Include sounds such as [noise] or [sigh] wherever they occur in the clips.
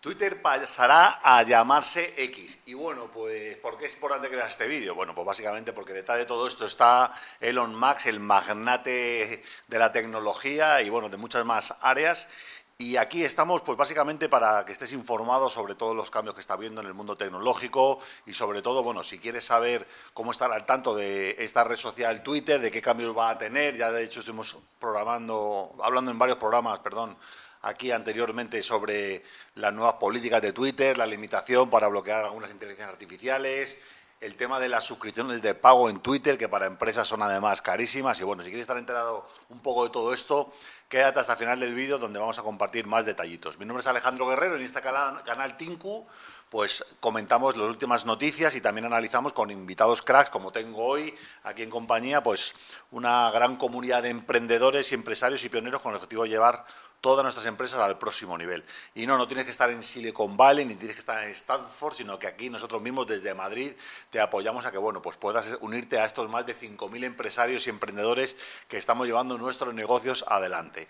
Twitter pasará a llamarse X. Y bueno, pues, ¿por qué es importante que veas este vídeo? Bueno, pues básicamente porque detrás de todo esto está Elon Musk, el magnate de la tecnología y bueno, de muchas más áreas. Y aquí estamos, pues básicamente para que estés informado sobre todos los cambios que está habiendo en el mundo tecnológico y sobre todo, bueno, si quieres saber cómo estar al tanto de esta red social Twitter, de qué cambios va a tener, ya de hecho estuvimos programando, hablando en varios programas, perdón, aquí anteriormente sobre las nuevas políticas de Twitter, la limitación para bloquear algunas inteligencias artificiales, el tema de las suscripciones de pago en Twitter, que para empresas son además carísimas. Y bueno, si quieres estar enterado un poco de todo esto, quédate hasta el final del vídeo donde vamos a compartir más detallitos. Mi nombre es Alejandro Guerrero, en este canal, Tinku pues comentamos las últimas noticias y también analizamos con invitados cracks, como tengo hoy aquí en compañía, pues una gran comunidad de emprendedores y empresarios y pioneros con el objetivo de llevar todas nuestras empresas al próximo nivel. Y no, no tienes que estar en Silicon Valley ni tienes que estar en Stanford, sino que aquí nosotros mismos desde Madrid te apoyamos a que bueno, pues puedas unirte a estos más de 5.000 empresarios y emprendedores que estamos llevando nuestros negocios adelante.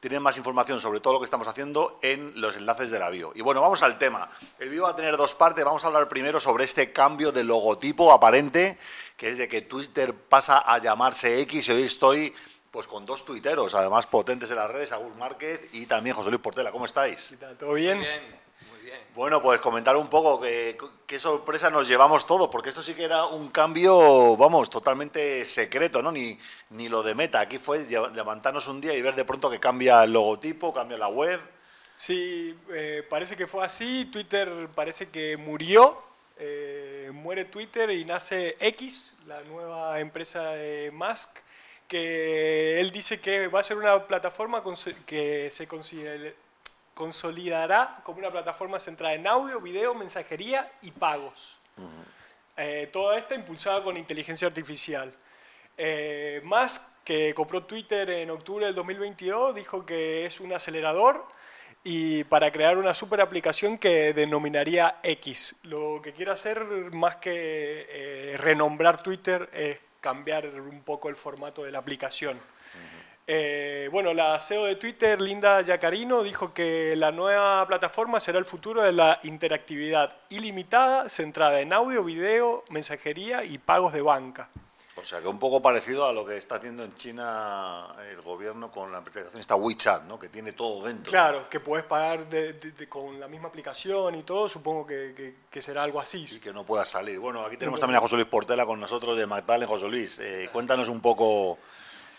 Tienen más información sobre todo lo que estamos haciendo en los enlaces de la bio. Y bueno, vamos al tema. El vídeo va a tener dos partes. Vamos a hablar primero sobre este cambio de logotipo aparente, que es de que Twitter pasa a llamarse X y hoy estoy pues con dos tuiteros, además potentes en las redes, Agus Márquez y también José Luis Portela. ¿Cómo estáis? ¿Todo bien? Muy bien, muy bien. Bueno, pues comentar un poco qué, qué sorpresa nos llevamos todos, porque esto sí que era un cambio, vamos, totalmente secreto, ¿no? Ni, ni lo de meta. Aquí fue levantarnos un día y ver de pronto que cambia el logotipo, cambia la web. Sí, eh, parece que fue así. Twitter parece que murió. Eh, muere Twitter y nace X, la nueva empresa de Musk que él dice que va a ser una plataforma que se consolidará como una plataforma centrada en audio, video, mensajería y pagos. Eh, toda esta impulsada con inteligencia artificial. Eh, Musk, que compró Twitter en octubre del 2022, dijo que es un acelerador y para crear una super aplicación que denominaría X. Lo que quiere hacer, más que eh, renombrar Twitter, es cambiar un poco el formato de la aplicación. Eh, bueno, la CEO de Twitter, Linda Yacarino, dijo que la nueva plataforma será el futuro de la interactividad ilimitada, centrada en audio, video, mensajería y pagos de banca. O sea, que un poco parecido a lo que está haciendo en China el gobierno con la aplicación esta WeChat, ¿no? que tiene todo dentro. Claro, que puedes pagar con la misma aplicación y todo, supongo que, será algo así. Y que no pueda salir. Bueno, aquí tenemos también a José Luis Portela con nosotros de Magdalena. José Luis, eh, cuéntanos un poco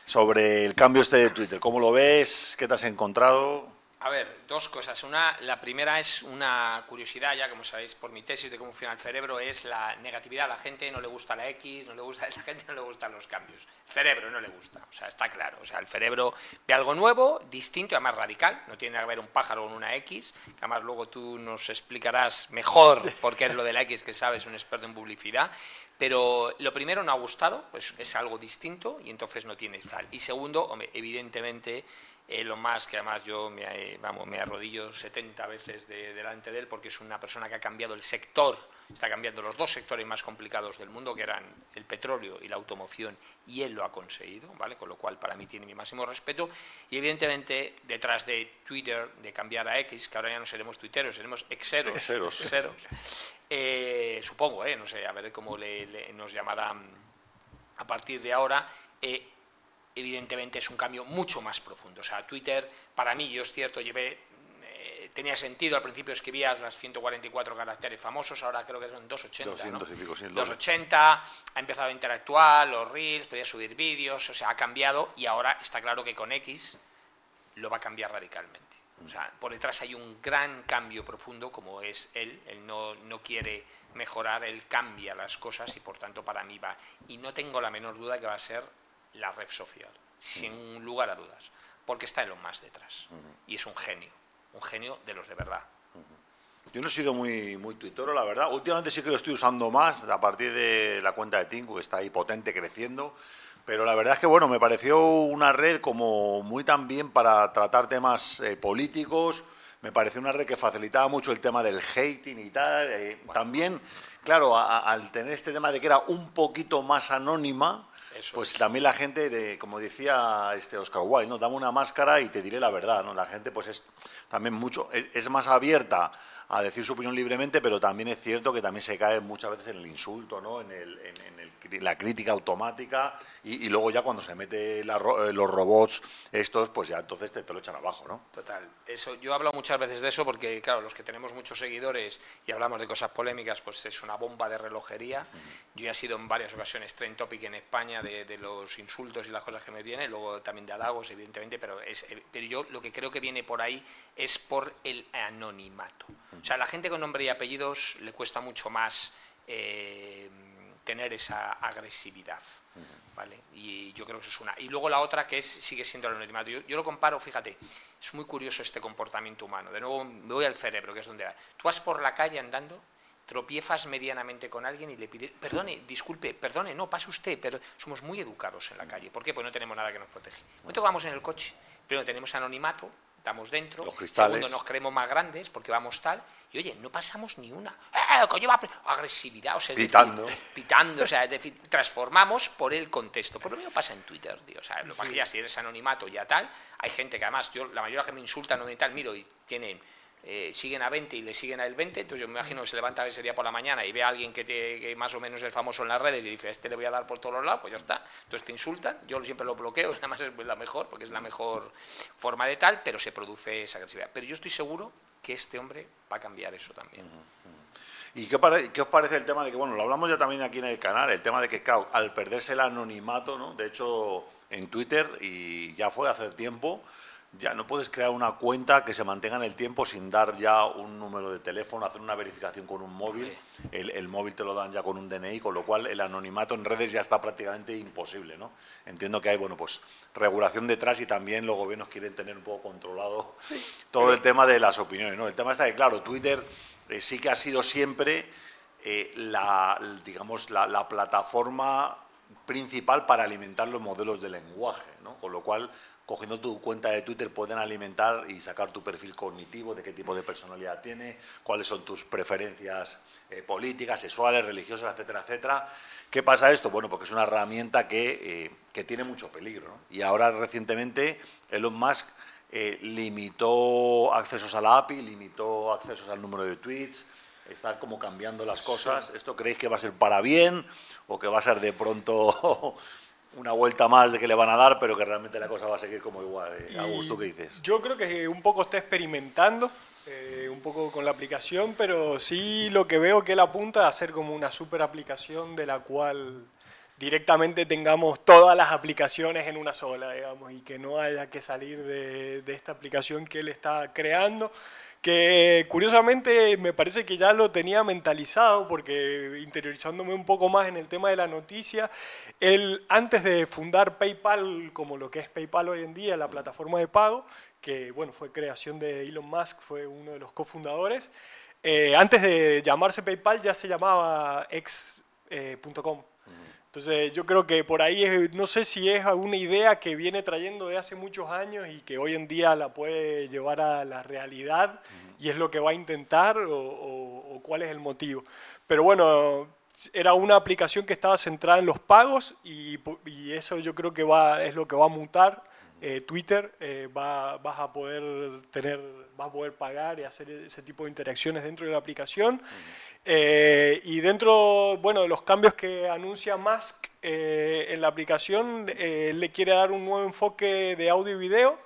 sobre el cambio este de Twitter. ¿Cómo lo ves? ¿Qué te has encontrado? A ver, dos cosas. Una, la primera es una curiosidad, ya como sabéis por mi tesis de cómo funciona el cerebro, es la negatividad. A la gente no le gusta la X, no le gusta, [laughs] a la gente no le gustan los cambios. El cerebro no le gusta, o sea, está claro. O sea, el cerebro ve algo nuevo, distinto y además radical. No tiene que ver un pájaro con una X, que además luego tú nos explicarás mejor por qué es lo de la X, que sabes, un experto en publicidad. Pero lo primero no ha gustado, pues es algo distinto y entonces no tienes tal. Y segundo, hombre, evidentemente lo más que además yo me, vamos, me arrodillo 70 veces delante de él porque es una persona que ha cambiado el sector, está cambiando los dos sectores más complicados del mundo, que eran el petróleo y la automoción, y él lo ha conseguido, ¿vale? Con lo cual para mí tiene mi máximo respeto. Y evidentemente detrás de Twitter, de cambiar a X, que ahora ya no seremos tuiteros, seremos exeros. Exeros. exeros [laughs] eh, supongo, ¿eh? No sé, a ver cómo le, nos llamarán a partir de ahora. Eh, evidentemente es un cambio mucho más profundo. O sea, Twitter, para mí, yo es cierto, llevé eh, tenía sentido, al principio escribías las 144 caracteres famosos, ahora creo que son 280. 280, ha empezado a interactuar, los reels, podía subir vídeos, o sea, ha cambiado y ahora está claro que con X lo va a cambiar radicalmente. O sea, por detrás hay un gran cambio profundo como es él, él no, no quiere mejorar, él cambia las cosas y por tanto para mí va. Y no tengo la menor duda que va a ser la red social, sin lugar a dudas, porque está en lo más detrás. Y es un genio, un genio de los de verdad. Yo no he sido muy, muy tuitero, la verdad. Últimamente sí que lo estoy usando más a partir de la cuenta de Tinku, que está ahí potente, creciendo. Pero la verdad es que, bueno, me pareció una red como muy también para tratar temas eh, políticos. Me pareció una red que facilitaba mucho el tema del hating y tal. Eh, también, claro, al tener este tema de que era un poquito más anónima, pues también la gente, de, como decía este Oscar Wilde, ¿no? dame una máscara y te diré la verdad. ¿no? La gente pues es también mucho, es, más abierta a decir su opinión libremente, pero también es cierto que también se cae muchas veces en el insulto, ¿no? en, el, en, el, la crítica automática y, luego ya cuando se mete la, eh, los robots estos, pues ya entonces te, lo echan abajo, ¿no? Total. Eso, yo he hablado muchas veces de eso porque, claro, los que tenemos muchos seguidores y hablamos de cosas polémicas, pues es una bomba de relojería. Yo he sido en varias ocasiones trend topic en España de, de, los insultos y las cosas que me tienen, luego también de halagos, evidentemente, pero, es, pero yo lo que creo que viene por ahí es por el anonimato. O sea, a la gente con nombre y apellidos le cuesta mucho más eh, tener esa agresividad. ¿vale? Y yo creo que eso es una. Y luego la otra que es, sigue siendo el anonimato. Yo, lo comparo, fíjate, es muy curioso este comportamiento humano. De nuevo, me voy al cerebro, que es donde va. Tú vas por la calle andando, tropiezas medianamente con alguien y le pides, perdone, disculpe, perdone, no, pase usted, pero somos muy educados en la calle. ¿Por qué? Pues no tenemos nada que nos protege. Cuando vamos en el coche, primero tenemos anonimato, estamos dentro, segundo nos creemos más grandes porque vamos tal, y oye, no pasamos ni una. ¡Eh, coño, va agresividad! O sea, pitando. pitando, o sea, es decir, transformamos por el contexto. Por lo mismo pasa en Twitter, tío. O sea, lo que ya si eres anonimato ya tal, hay gente que además, yo, la mayoría que me insulta no y tal, miro y tienen eh, siguen a 20 y le siguen a 20, entonces yo me imagino que se levanta ese día por la mañana y ve a alguien que, más o menos es famoso en las redes y dice, este le voy a dar por todos los lados, pues ya está. Entonces te insultan, yo siempre lo bloqueo, [laughs] además es la mejor, porque es la mejor forma de tal, pero se produce esa agresividad. Pero yo estoy seguro que este hombre va a cambiar eso también. ¿Y qué, os parece el tema de que, bueno, lo hablamos ya también aquí en el canal, el tema de que, claro, al perderse el anonimato, ¿no? De hecho, en Twitter, y ya fue hace tiempo, ya no puedes crear una cuenta que se mantenga en el tiempo sin dar ya un número de teléfono, hacer una verificación con un móvil. El, móvil te lo dan ya con un DNI, con lo cual el anonimato en redes ya está prácticamente imposible. ¿no? Entiendo que hay bueno, pues, regulación detrás y también los gobiernos quieren tener un poco controlado todo el tema de las opiniones. ¿no? El tema está que, claro, Twitter eh, sí que ha sido siempre eh, la, digamos, la, la plataforma principal para alimentar los modelos de lenguaje. Con lo cual cogiendo tu cuenta de Twitter pueden alimentar y sacar tu perfil cognitivo, de qué tipo de personalidad tiene, cuáles son tus preferencias eh, políticas, sexuales, religiosas, etcétera, etcétera. ¿Qué pasa esto? Bueno, porque es una herramienta que, eh, que tiene mucho peligro. Y ahora recientemente Elon Musk eh, limitó accesos a la API, limitó accesos al número de tweets, está como cambiando las cosas. ¿Esto creéis que va a ser para bien o que va a ser de pronto [laughs] una vuelta más de que le van a dar, pero que realmente la cosa va a seguir como igual. Eh, a gusto que dices. Yo creo que un poco está experimentando, eh, un poco con la aplicación, pero sí lo que veo que él apunta a hacer como una super aplicación de la cual directamente tengamos todas las aplicaciones en una sola, digamos, y que no haya que salir de, de esta aplicación que él está creando que curiosamente me parece que ya lo tenía mentalizado, porque interiorizándome un poco más en el tema de la noticia, él antes de fundar PayPal como lo que es PayPal hoy en día, la plataforma de pago, que bueno, fue creación de Elon Musk, fue uno de los cofundadores, eh, antes de llamarse PayPal ya se llamaba X.com. Entonces yo creo que por ahí no sé si es alguna idea que viene trayendo de hace muchos años y que hoy en día la puede llevar a la realidad y es lo que va a intentar o, cuál es el motivo. Pero bueno, era una aplicación que estaba centrada en los pagos y, eso yo creo que va, es lo que va a mutar. Eh, Twitter eh, va, vas a poder tener, vas a poder pagar y hacer ese tipo de interacciones dentro de la aplicación. Eh, y dentro, bueno, de los cambios que anuncia Musk eh, en la aplicación, le quiere dar un nuevo enfoque de audio y video,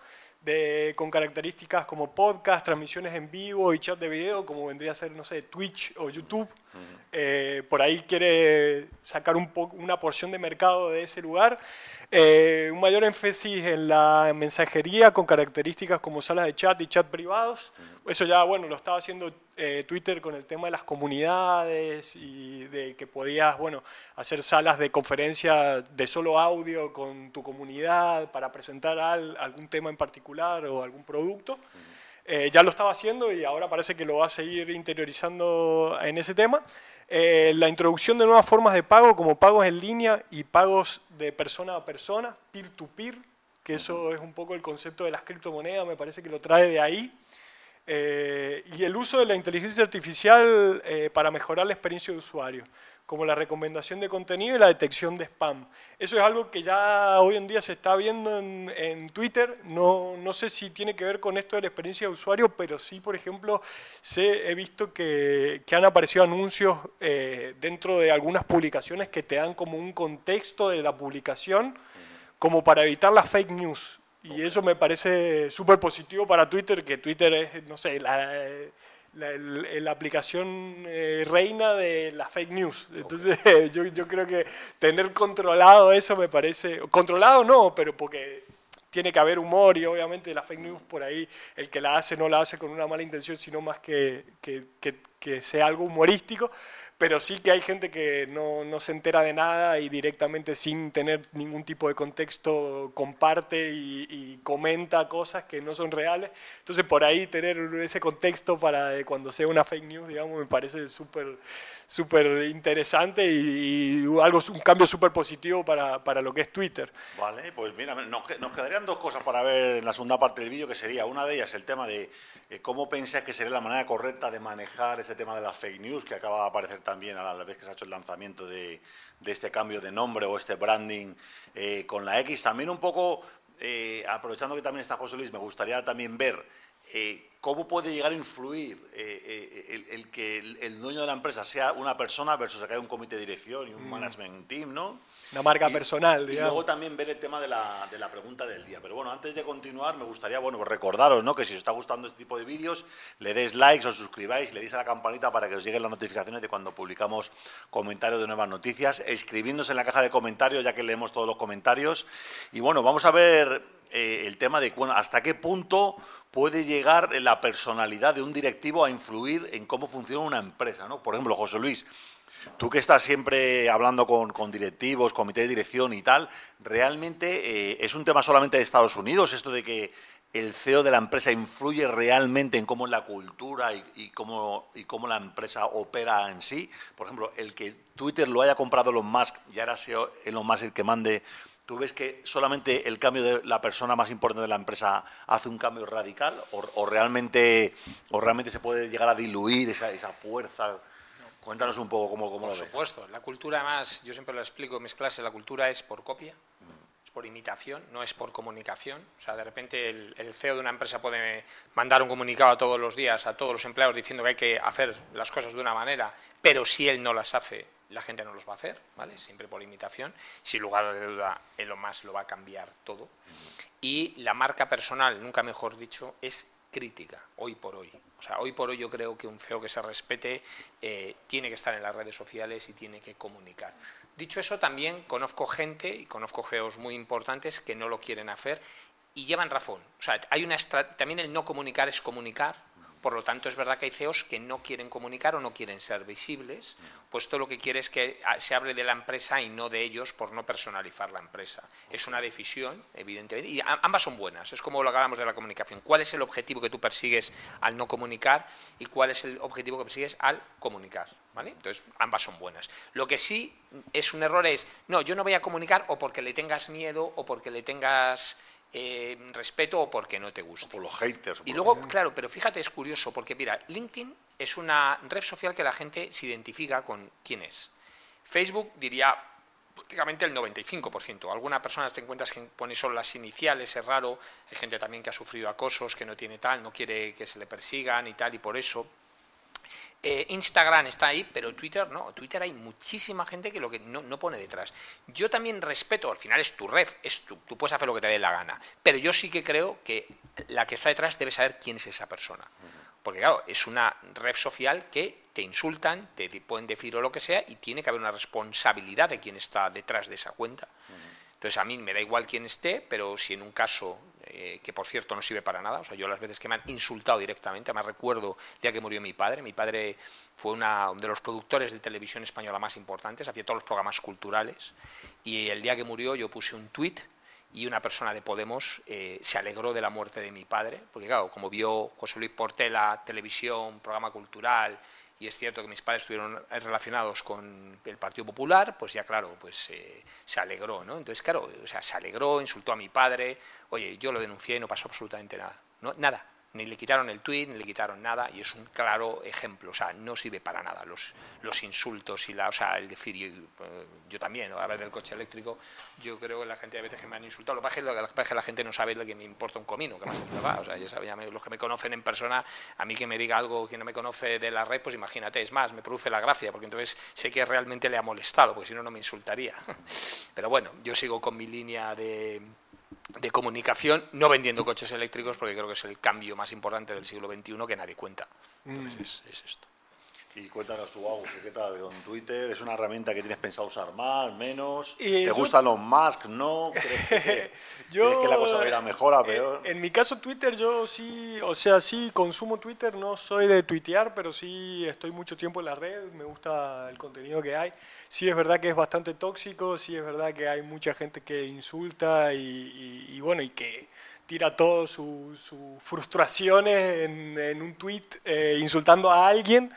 de, con características como podcast, transmisiones en vivo y chat de video, como vendría a ser, no sé, Twitch o YouTube. Por ahí quiere sacar un una porción de mercado de ese lugar. un mayor énfasis en la mensajería con características como salas de chat y chat privados. Eso ya, bueno, lo estaba haciendo eh, Twitter con el tema de las comunidades y de que podías, bueno, hacer salas de conferencia de solo audio con tu comunidad para presentar algún tema en particular o algún producto. Eh, ya lo estaba haciendo y ahora parece que lo va a seguir interiorizando en ese tema. Eh, la introducción de nuevas formas de pago como pagos en línea y pagos de persona a persona, peer-to-peer, -peer, que eso es un poco el concepto de las criptomonedas, me parece que lo trae de ahí. eh, y el uso de la inteligencia artificial para mejorar la experiencia de usuario, como la recomendación de contenido y la detección de spam. Eso es algo que ya hoy en día se está viendo en, Twitter. No, no, sé si tiene que ver con esto de la experiencia de usuario, pero sí, por ejemplo, sé, he visto que, que han aparecido anuncios eh, dentro de algunas publicaciones que te dan como un contexto de la publicación, como para evitar las fake news. Y eso me parece súper positivo para Twitter, que Twitter es, no sé, la, la, aplicación eh, reina de la fake news. Entonces [laughs] yo, yo, creo que tener controlado eso me parece, controlado no, pero porque tiene que haber humor y obviamente la fake news por ahí, el que la hace no la hace con una mala intención, sino más que, que, que, que sea algo humorístico pero sí que hay gente que no, no, se entera de nada y directamente sin tener ningún tipo de contexto comparte y, comenta cosas que no son reales. Entonces por ahí tener ese contexto para cuando sea una fake news, digamos, me parece súper súper interesante y, algo, un cambio súper positivo para, para, lo que es Twitter. Vale, pues mira, nos, nos quedarían dos cosas para ver en la segunda parte del vídeo, que sería una de ellas el tema de eh, ¿Cómo pensáis que sería la manera correcta de manejar ese tema de las fake news que acaba de aparecer también a la vez que se ha hecho el lanzamiento de, este cambio de nombre o este branding eh, con la X? También un poco, eh, aprovechando que también está José Luis, me gustaría también ver cómo puede llegar a influir el, que el, dueño de la empresa sea una persona versus que haya un comité de dirección y un mm. management team, ¿no? Una marca personal, digamos. Y luego también ver el tema de la, de la, pregunta del día. Pero bueno, antes de continuar, me gustaría bueno, pues recordaros ¿no? que si os está gustando este tipo de vídeos, le deis likes, os suscribáis, le deis a la campanita para que os lleguen las notificaciones de cuando publicamos comentarios de nuevas noticias, escribiéndose en la caja de comentarios, ya que leemos todos los comentarios. Y bueno, vamos a ver eh, el tema de bueno, hasta qué punto puede llegar la personalidad de un directivo a influir en cómo funciona una empresa. ¿no? Por ejemplo, José Luis, Tú que estás siempre hablando con, directivos, comité de dirección y tal, ¿realmente eh, es un tema solamente de Estados Unidos esto de que el CEO de la empresa influye realmente en cómo es la cultura y, cómo, y cómo la empresa opera en sí? Por ejemplo, el que Twitter lo haya comprado Elon Musk y ahora sea Elon Musk el que mande ¿Tú ves que solamente el cambio de la persona más importante de la empresa hace un cambio radical o, realmente, o realmente se puede llegar a diluir esa, esa fuerza Cuéntanos un poco cómo, cómo Por supuesto, la cultura más, yo siempre lo explico en mis clases, la cultura es por copia, es por imitación, no es por comunicación. O sea, de repente el, CEO de una empresa puede mandar un comunicado a todos los días a todos los empleados diciendo que hay que hacer las cosas de una manera, pero si él no las hace, la gente no los va a hacer, ¿vale? Siempre por imitación. Sin lugar de duda, él lo más lo va a cambiar todo. Y la marca personal, nunca mejor dicho, es crítica, hoy por hoy. O sea, hoy por hoy yo creo que un feo que se respete eh, tiene que estar en las redes sociales y tiene que comunicar. Dicho eso, también conozco gente y conozco feos muy importantes que no lo quieren hacer y llevan razón. O sea, hay una también el no comunicar es comunicar, por lo tanto, es verdad que hay CEOs que no quieren comunicar o no quieren ser visibles, pues todo lo que quiere es que ah, se hable de la empresa y no de ellos por no personalizar la empresa. Es una decisión, evidentemente, y ambas son buenas. Es como lo hablamos de la comunicación. ¿Cuál es el objetivo que tú persigues al no comunicar y cuál es el objetivo que persigues al comunicar? ¿Vale? Entonces, ambas son buenas. Lo que sí es un error es, no, yo no voy a comunicar o porque le tengas miedo o porque le tengas eh, respeto o porque no te gusta. por los haters. Y luego, claro, pero fíjate, es curioso, porque mira, LinkedIn es una red social que la gente se identifica con quién es. Facebook diría prácticamente el 95%. Algunas personas te encuentras que pone solo las iniciales, es raro. Hay gente también que ha sufrido acosos, que no tiene tal, no quiere que se le persigan y tal, y por eso. Eh, Instagram está ahí, pero Twitter no. Twitter hay muchísima gente que lo que no, pone detrás. Yo también respeto, al final es tu red, es tu, tú puedes hacer lo que te dé la gana, pero yo sí que creo que la que está detrás debe saber quién es esa persona. Porque claro, es una red social que te insultan, te pueden decir o lo que sea, y tiene que haber una responsabilidad de quién está detrás de esa cuenta. Entonces a mí me da igual quién esté, pero si en un caso eh, que por cierto no sirve para nada, o sea, yo las veces que me han insultado directamente, me recuerdo el día que murió mi padre, mi padre fue uno de los productores de televisión española más importantes, hacía todos los programas culturales, y el día que murió yo puse un tuit y una persona de Podemos eh, se alegró de la muerte de mi padre, porque claro, como vio José Luis Portela, televisión, programa cultural, y es cierto que mis padres estuvieron relacionados con el Partido Popular, pues ya claro, pues eh, se alegró, ¿no? Entonces, claro, o sea, se alegró, insultó a mi padre, oye, yo lo denuncié y no pasó absolutamente nada, ¿no? Nada, Ni le quitaron el tweet, ni le quitaron nada, y es un claro ejemplo. O sea, no sirve para nada los, los insultos y la, o sea, el decir, yo, eh, yo también, a ver del coche eléctrico, yo creo que la gente a veces que me han insultado, lo que pasa es que la gente no sabe lo que me importa un comino, que más va. O sea, ya sabe, los que me conocen en persona, a mí que me diga algo que no me conoce de la red, pues imagínate, es más, me produce la gracia, porque entonces sé que realmente le ha molestado, porque si no, no me insultaría. [laughs] Pero bueno, yo sigo con mi línea de, de comunicación, no vendiendo coches eléctricos, porque creo que es el cambio más importante del siglo XXI que nadie cuenta. Entonces, es, esto. Y cuéntanos tú, Agus, ¿qué tal con Twitter? ¿Es una herramienta que tienes pensado usar más, menos? ¿Te gustan los Musk, no? ¿Crees que, [laughs] yo, que la cosa va a ir a mejor, a peor? En, mi caso, Twitter, yo sí, o sea, sí consumo Twitter, no soy de tuitear, pero sí estoy mucho tiempo en la red, me gusta el contenido que hay. Sí es verdad que es bastante tóxico, sí es verdad que hay mucha gente que insulta y, bueno, y que tira todas sus frustraciones en, un tweet eh, insultando a alguien.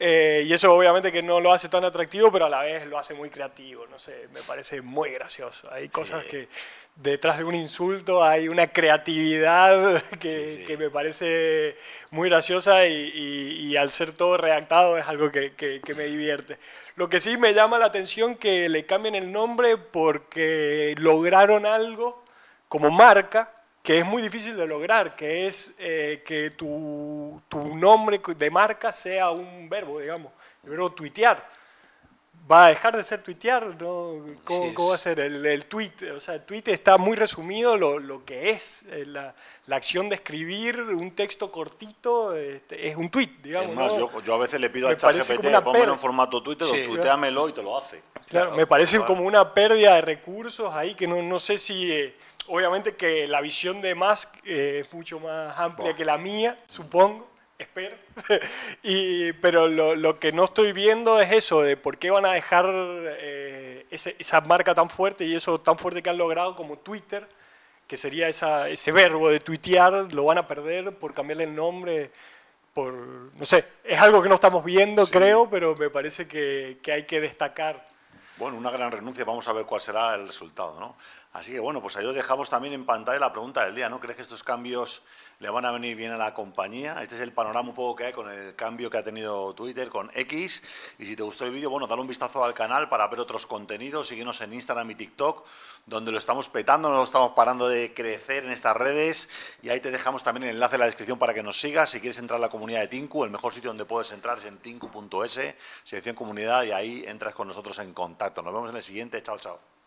Eh, y eso obviamente que no lo hace tan atractivo, pero a la vez lo hace muy creativo, no sé, me parece muy gracioso. Hay cosas que detrás de un insulto hay una creatividad [laughs] que, que me parece muy graciosa y, y, al ser todo redactado es algo que, que, me divierte. Lo que sí me llama la atención que le cambien el nombre porque lograron algo como marca que es muy difícil de lograr, que es eh, que tu, tu, nombre de marca sea un verbo, digamos, el verbo tuitear. ¿Va a dejar de ser tuitear? ¿no? ¿Cómo, va a ser el, el, tweet? O sea, el tweet está muy resumido lo, lo que es eh, la, la, acción de escribir un texto cortito, este, es un tweet, digamos. Es más, yo, yo, a veces le pido al ChatGPT, pónmelo en formato Twitter, sí, tuiteamelo y te lo hace. Claro, me parece como una pérdida de recursos ahí que no, no sé si... Eh, obviamente que la visión de Musk eh, es mucho más amplia que la mía, supongo, espero. [laughs] y, pero lo, lo, que no estoy viendo es eso, de por qué van a dejar eh, esa marca tan fuerte y eso tan fuerte que han logrado como Twitter, que sería esa, ese verbo de tuitear, lo van a perder por cambiarle el nombre. Por, no sé, es algo que no estamos viendo, creo, pero me parece que, que hay que destacar. Bueno, una gran renuncia, vamos a ver cuál será el resultado, ¿no? Así que bueno, pues ahí os dejamos también en pantalla la pregunta del día, ¿no? ¿Crees que estos cambios le van a venir bien a la compañía? Este es el panorama un poco que hay con el cambio que ha tenido Twitter con X. Y si te gustó el vídeo, bueno, dale un vistazo al canal para ver otros contenidos, síguenos en Instagram y TikTok, donde lo estamos petando, no estamos parando de crecer en estas redes. Y ahí te dejamos también el enlace en la descripción para que nos sigas. Si quieres entrar a la comunidad de Tinku, el mejor sitio donde puedes entrar es en tinku.es, selección comunidad, y ahí entras con nosotros en contacto. Nos vemos en el siguiente. Chao, chao.